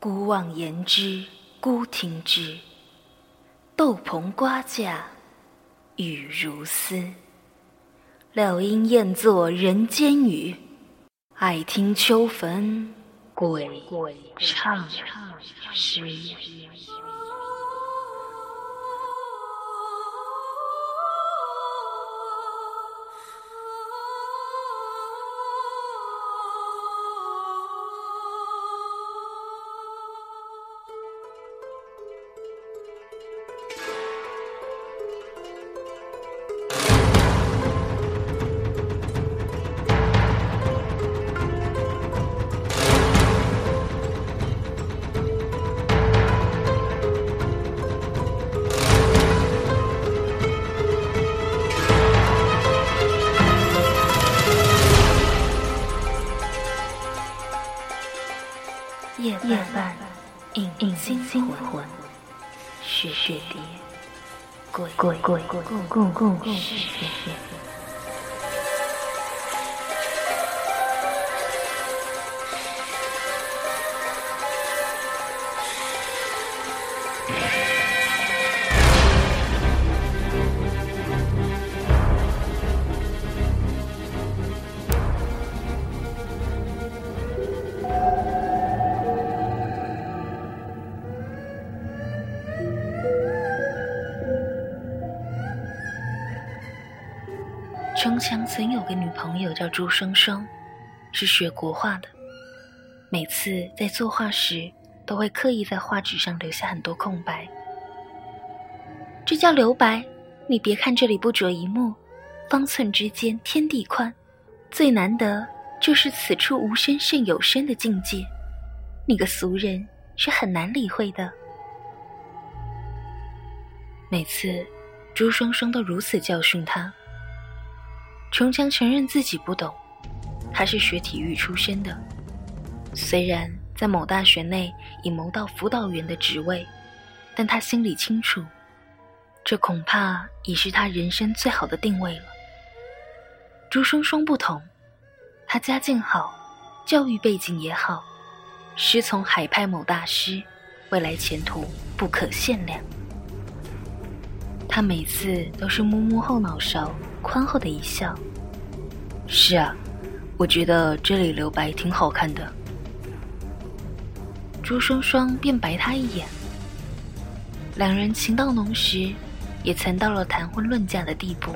孤望言之，孤听之。豆棚瓜架雨如丝，料应厌作人间雨。爱听秋坟鬼唱诗。是雪蝶，鬼鬼鬼共共共雪。城墙曾有个女朋友叫朱双双，是学国画的。每次在作画时，都会刻意在画纸上留下很多空白。这叫留白。你别看这里不着一目，方寸之间天地宽。最难得就是此处无声胜有声的境界，你个俗人是很难理会的。每次，朱双双都如此教训他。琼强承认自己不懂，他是学体育出身的，虽然在某大学内已谋到辅导员的职位，但他心里清楚，这恐怕已是他人生最好的定位了。朱双双不同，他家境好，教育背景也好，师从海派某大师，未来前途不可限量。他每次都是摸摸后脑勺。宽厚的一笑。是啊，我觉得这里留白挺好看的。朱双双便白他一眼。两人情到浓时，也曾到了谈婚论嫁的地步。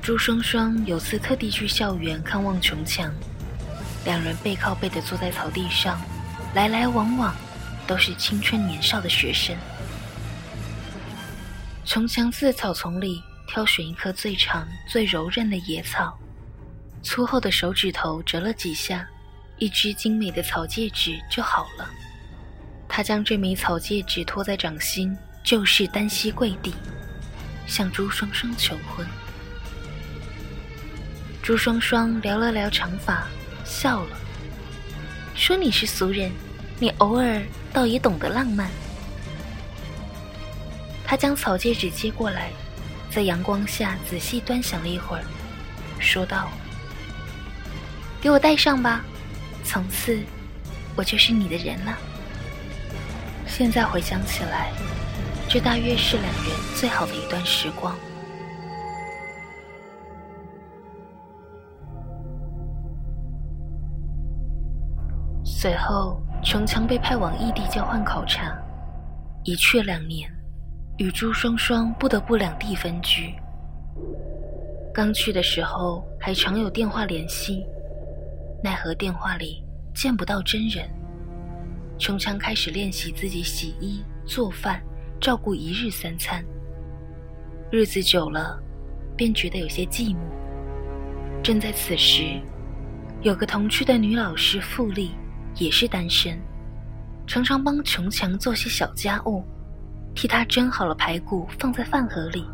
朱双双有次特地去校园看望琼强，两人背靠背的坐在草地上，来来往往都是青春年少的学生。琼强自草丛里。挑选一棵最长、最柔韧的野草，粗厚的手指头折了几下，一只精美的草戒指就好了。他将这枚草戒指托在掌心，就势单膝跪地，向朱双双求婚。朱双双撩了撩长发，笑了，说：“你是俗人，你偶尔倒也懂得浪漫。”他将草戒指接过来。在阳光下仔细端详了一会儿，说道：“给我戴上吧，从此我就是你的人了。”现在回想起来，这大约是两人最好的一段时光。随后，琼强被派往异地交换考察，一去两年。与朱双双不得不两地分居。刚去的时候还常有电话联系，奈何电话里见不到真人。琼强开始练习自己洗衣、做饭、照顾一日三餐。日子久了，便觉得有些寂寞。正在此时，有个同区的女老师傅丽也是单身，常常帮琼强做些小家务。替他蒸好了排骨，放在饭盒里；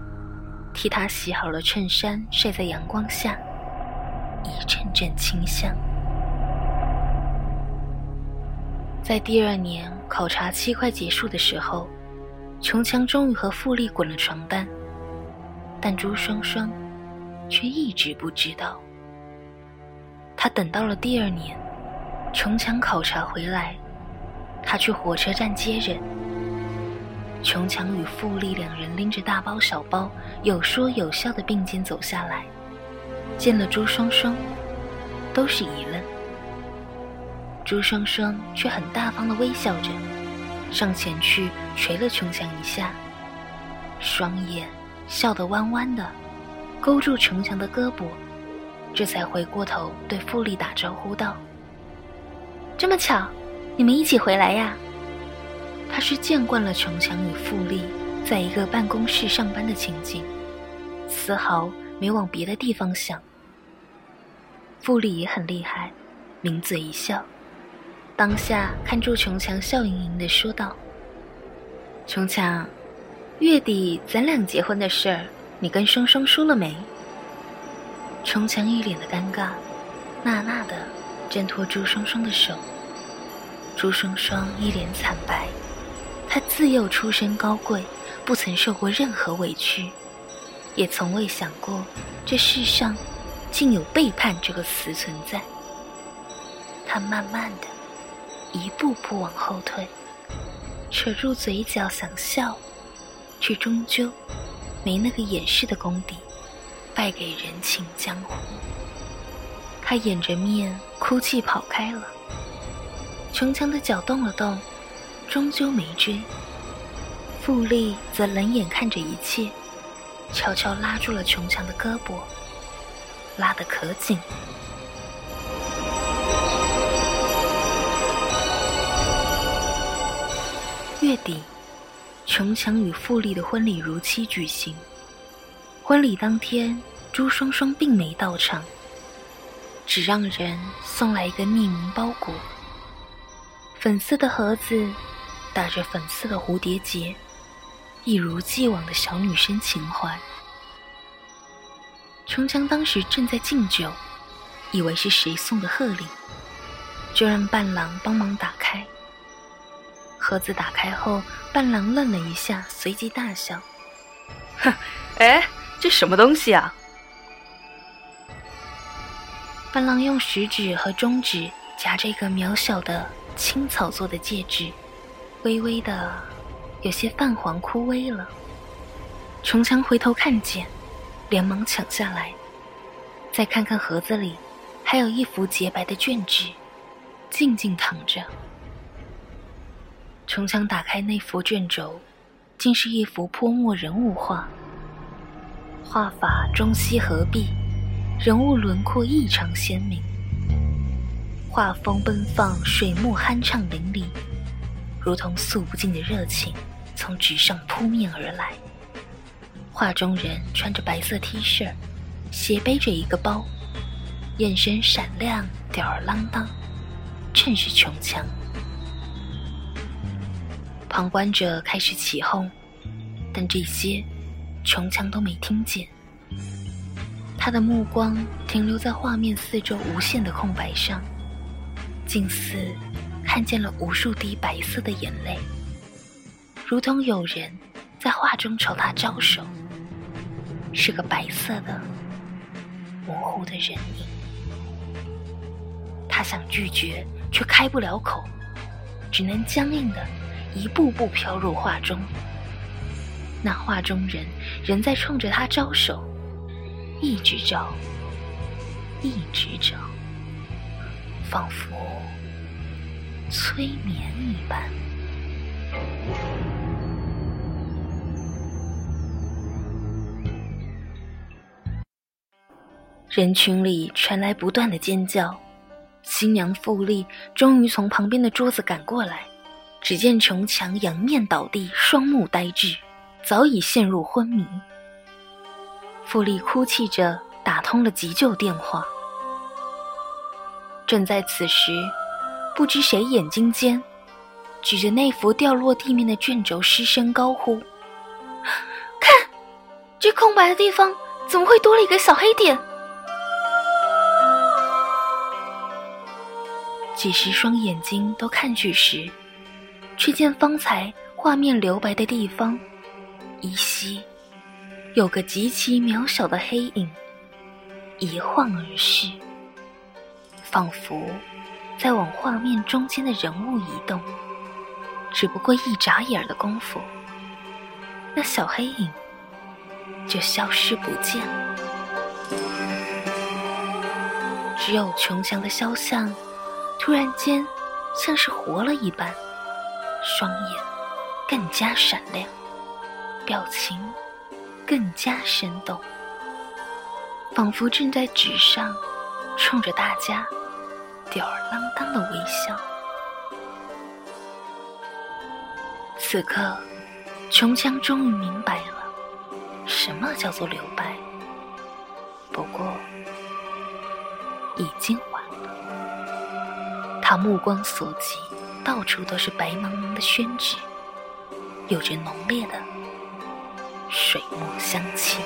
替他洗好了衬衫，晒在阳光下，一阵阵清香。在第二年考察期快结束的时候，琼强终于和富丽滚了床单，但朱双双却一直不知道。他等到了第二年，琼强考察回来，他去火车站接人。琼强与富丽两人拎着大包小包，有说有笑的并肩走下来，见了朱双双，都是一愣。朱双双却很大方的微笑着，上前去捶了琼强一下，双眼笑得弯弯的，勾住琼强的胳膊，这才回过头对富丽打招呼道：“这么巧，你们一起回来呀？”他是见惯了琼强与富丽在一个办公室上班的情景，丝毫没往别的地方想。富丽也很厉害，抿嘴一笑，当下看住琼强，笑盈盈的说道：“琼强，月底咱俩结婚的事儿，你跟双双说了没？”琼强一脸的尴尬，纳纳的挣脱朱双双的手。朱双双一脸惨白。他自幼出身高贵，不曾受过任何委屈，也从未想过这世上竟有背叛这个词存在。他慢慢的，一步步往后退，扯住嘴角想笑，却终究没那个掩饰的功底，败给人情江湖。他掩着面哭泣跑开了。琼强的脚动了动。终究没追，富丽则冷眼看着一切，悄悄拉住了琼强的胳膊，拉得可紧。月底，琼强与富丽的婚礼如期举行。婚礼当天，朱双双并没到场，只让人送来一个匿名包裹，粉色的盒子。打着粉色的蝴蝶结，一如既往的小女生情怀。琼强当时正在敬酒，以为是谁送的贺礼，就让伴郎帮忙打开。盒子打开后，伴郎愣了一下，随即大笑：“哼，哎，这什么东西啊？”伴郎用食指和中指夹着一个渺小的青草做的戒指。微微的，有些泛黄枯萎了。琼强回头看见，连忙抢下来。再看看盒子里，还有一幅洁白的卷纸，静静躺着。琼强打开那幅卷轴，竟是一幅泼墨人物画。画法中西合璧，人物轮廓异常鲜明，画风奔放，水墨酣畅淋漓。如同诉不尽的热情从纸上扑面而来。画中人穿着白色 T 恤，斜背着一个包，眼神闪亮，吊儿郎当，正是穷强。旁观者开始起哄，但这些穷强都没听见。他的目光停留在画面四周无限的空白上，近似。看见了无数滴白色的眼泪，如同有人在画中朝他招手，是个白色的模糊的人影。他想拒绝，却开不了口，只能僵硬的一步步飘入画中。那画中人仍在冲着他招手，一直招，一直招，仿佛……催眠一般，人群里传来不断的尖叫。新娘富丽终于从旁边的桌子赶过来，只见琼强仰面倒地，双目呆滞，早已陷入昏迷。富丽哭泣着打通了急救电话。正在此时。不知谁眼睛尖，举着那幅掉落地面的卷轴，失声高呼：“看，这空白的地方怎么会多了一个小黑点？”几十双眼睛都看去时，却见方才画面留白的地方，依稀有个极其渺小的黑影一晃而逝，仿佛……在往画面中间的人物移动，只不过一眨眼的功夫，那小黑影就消失不见了。只有琼强的肖像，突然间像是活了一般，双眼更加闪亮，表情更加生动，仿佛正在纸上冲着大家吊儿郎当的微笑。此刻，琼强终于明白了，什么叫做留白。不过，已经晚了。他目光所及，到处都是白茫茫的宣纸，有着浓烈的水墨香气。